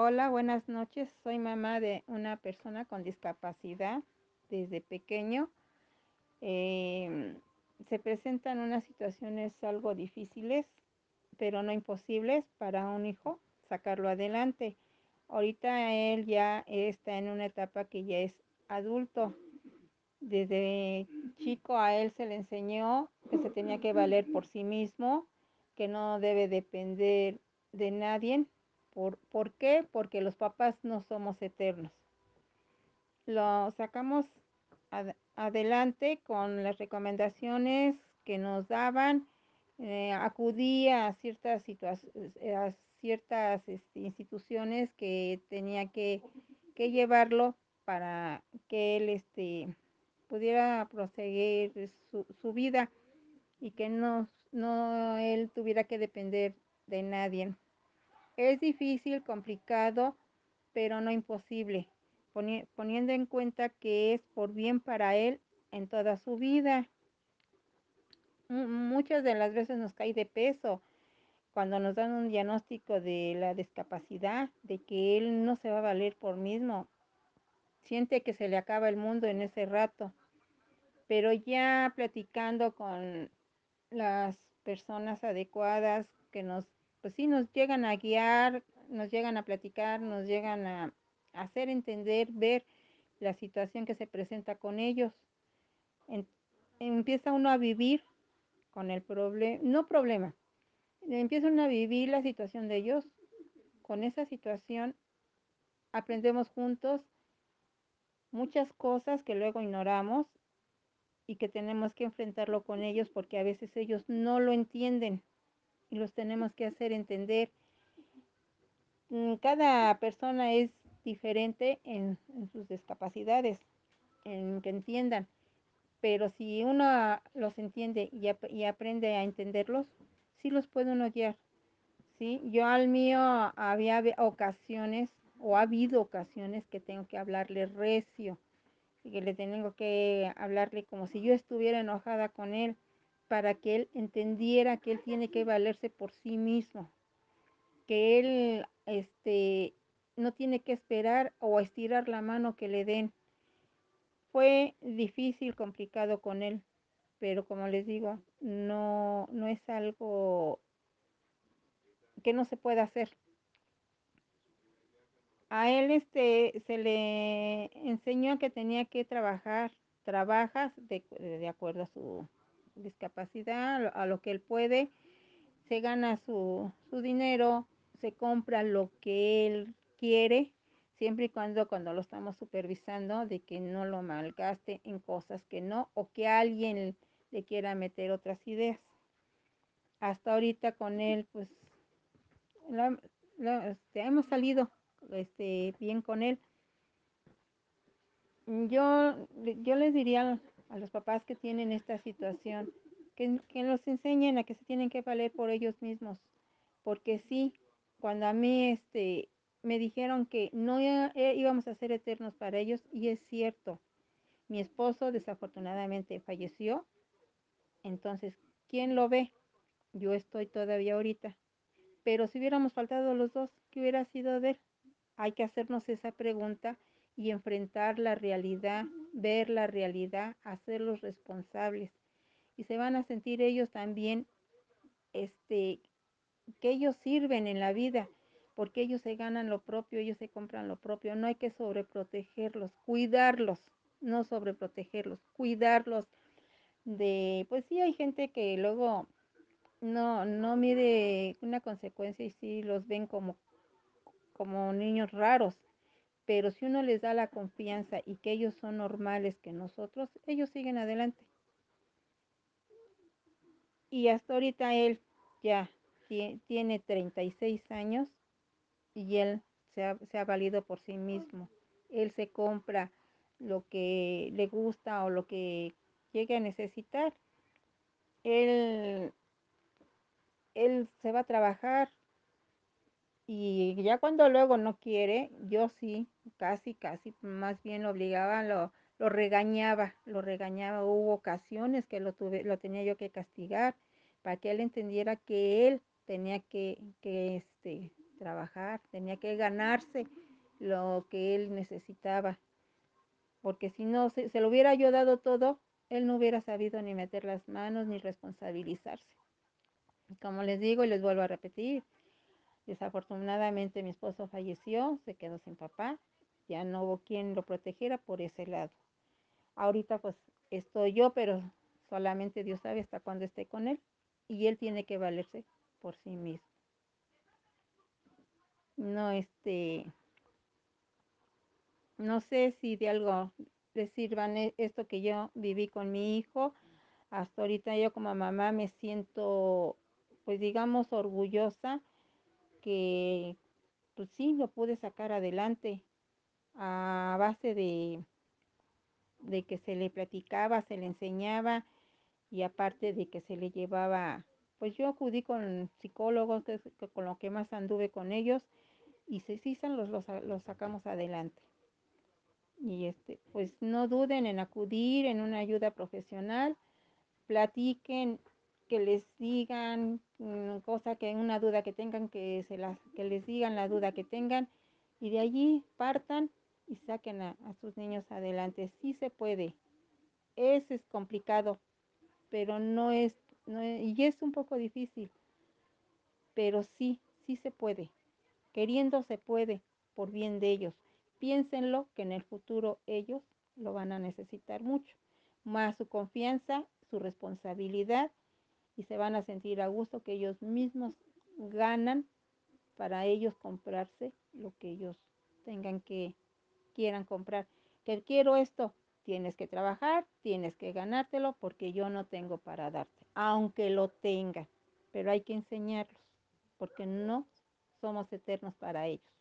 Hola, buenas noches. Soy mamá de una persona con discapacidad desde pequeño. Em, se presentan unas situaciones algo difíciles, pero no imposibles para un hijo sacarlo adelante. Ahorita él ya está en una etapa que ya es adulto. Desde chico a él se le enseñó que se tenía que valer por sí mismo, que no debe depender de nadie. ¿Por, ¿Por qué? Porque los papás no somos eternos. Lo sacamos ad adelante con las recomendaciones que nos daban. Eh, acudía a ciertas, a ciertas este, instituciones que tenía que, que, llevarlo para que él este, pudiera proseguir su, su vida y que no, no él tuviera que depender de nadie. Es difícil, complicado, pero no imposible, poniendo en cuenta que es por bien para él en toda su vida. Muchas de las veces nos cae de peso cuando nos dan un diagnóstico de la discapacidad, de que él no se va a valer por mismo. Siente que se le acaba el mundo en ese rato. Pero ya platicando con las personas adecuadas que nos pues sí nos llegan a guiar, nos llegan a platicar, nos llegan a, hacer entender, ver la situación que se presenta con ellos. empieza uno a vivir con el problema, no problema, empieza uno a vivir la situación de ellos. Con esa situación aprendemos juntos muchas cosas que luego ignoramos y que tenemos que enfrentarlo con ellos porque a veces ellos no lo entienden y los tenemos que hacer entender. Mm, cada persona es diferente en, sus discapacidades, en que entiendan, pero si uno los entiende y, ap y, aprende a entenderlos, sí los puede uno guiar. ¿sí? Yo al mío había ocasiones o ha habido ocasiones que tengo que hablarle recio y que le tengo que hablarle como si yo estuviera enojada con él para que él entendiera que él tiene que valerse por sí mismo, que él este, no tiene que esperar o estirar la mano que le den. Fue difícil, complicado con él, pero como les digo, no, no es algo que no se pueda hacer. A él este, se le enseñó que tenía que trabajar, trabajas de, de acuerdo a su discapacidad, a lo que él puede, se gana su, su dinero, se compra lo que él quiere, siempre y cuando cuando lo estamos supervisando de que no lo malgaste en cosas que no o que alguien le quiera meter otras ideas. Hasta ahorita con él pues la, la, este, hemos salido este, bien con él. Yo, yo les diría a los papás que tienen esta situación, que, que los enseñen a que se tienen que valer por ellos mismos. Porque sí, cuando a mí este, me dijeron que no eh, íbamos a ser eternos para ellos, y es cierto, mi esposo desafortunadamente falleció, entonces, ¿quién lo ve? Yo estoy todavía ahorita. Pero si hubiéramos faltado los dos, ¿qué hubiera sido de él? Hay que hacernos esa pregunta y enfrentar la realidad, ver la realidad, hacerlos responsables. Y se van a sentir ellos también, este, que ellos sirven en la vida, porque ellos se ganan lo propio, ellos se compran lo propio. No hay que sobreprotegerlos, cuidarlos, no sobreprotegerlos, cuidarlos de, pues sí hay gente que luego no, no mide una consecuencia y sí los ven como, como niños raros pero si uno les da la confianza y que ellos son normales que nosotros, ellos siguen adelante. Y hasta ahorita él ya tiene 36 años y él se ha, se ha valido por sí mismo. Él se compra lo que le gusta o lo que llegue a necesitar. Él, él se va a trabajar y ya cuando luego no quiere, yo sí, casi, casi, más bien lo obligaba, lo, lo regañaba, lo regañaba. Hubo ocasiones que lo, tuve, lo tenía yo que castigar para que él entendiera que él tenía que, que este, trabajar, tenía que ganarse lo que él necesitaba. Porque si no se, se lo hubiera yo dado todo, él no hubiera sabido ni meter las manos ni responsabilizarse. Como les digo y les vuelvo a repetir, desafortunadamente mi esposo falleció, se quedó sin papá, ya no hubo quien lo protegiera por ese lado. Ahorita pues estoy yo, pero solamente Dios sabe hasta cuándo esté con él y él tiene que valerse por sí mismo. No, este, no sé si de algo les sirvan e, esto que yo viví con mi hijo. Hasta ahorita yo como mamá me siento, pues digamos, orgullosa que, pues sí, lo pude sacar adelante a base de, de que se le platicaba, se le enseñaba y aparte de que se le llevaba, pues yo acudí con psicólogos, con lo que más anduve con ellos y se sí los, los, los sacamos adelante. Y este, pues no duden en acudir en una ayuda profesional, platiquen, que les digan cosa que una duda que tengan, que se las, que les digan la duda que tengan y de allí partan y saquen a, sus niños adelante. Sí se puede. Es, es complicado, pero no es, no es, y es un poco difícil, pero sí, sí se puede. Queriendo se puede, por bien de ellos. Piénsenlo que en el futuro ellos lo van a necesitar mucho. Más su confianza, su responsabilidad y se van a sentir a gusto que ellos mismos ganan para ellos comprarse lo que ellos tengan que quieran comprar. Que quiero esto, tienes que trabajar, tienes que ganártelo porque yo no tengo para darte, aunque lo tenga, pero hay que enseñarlos porque no somos eternos para ellos.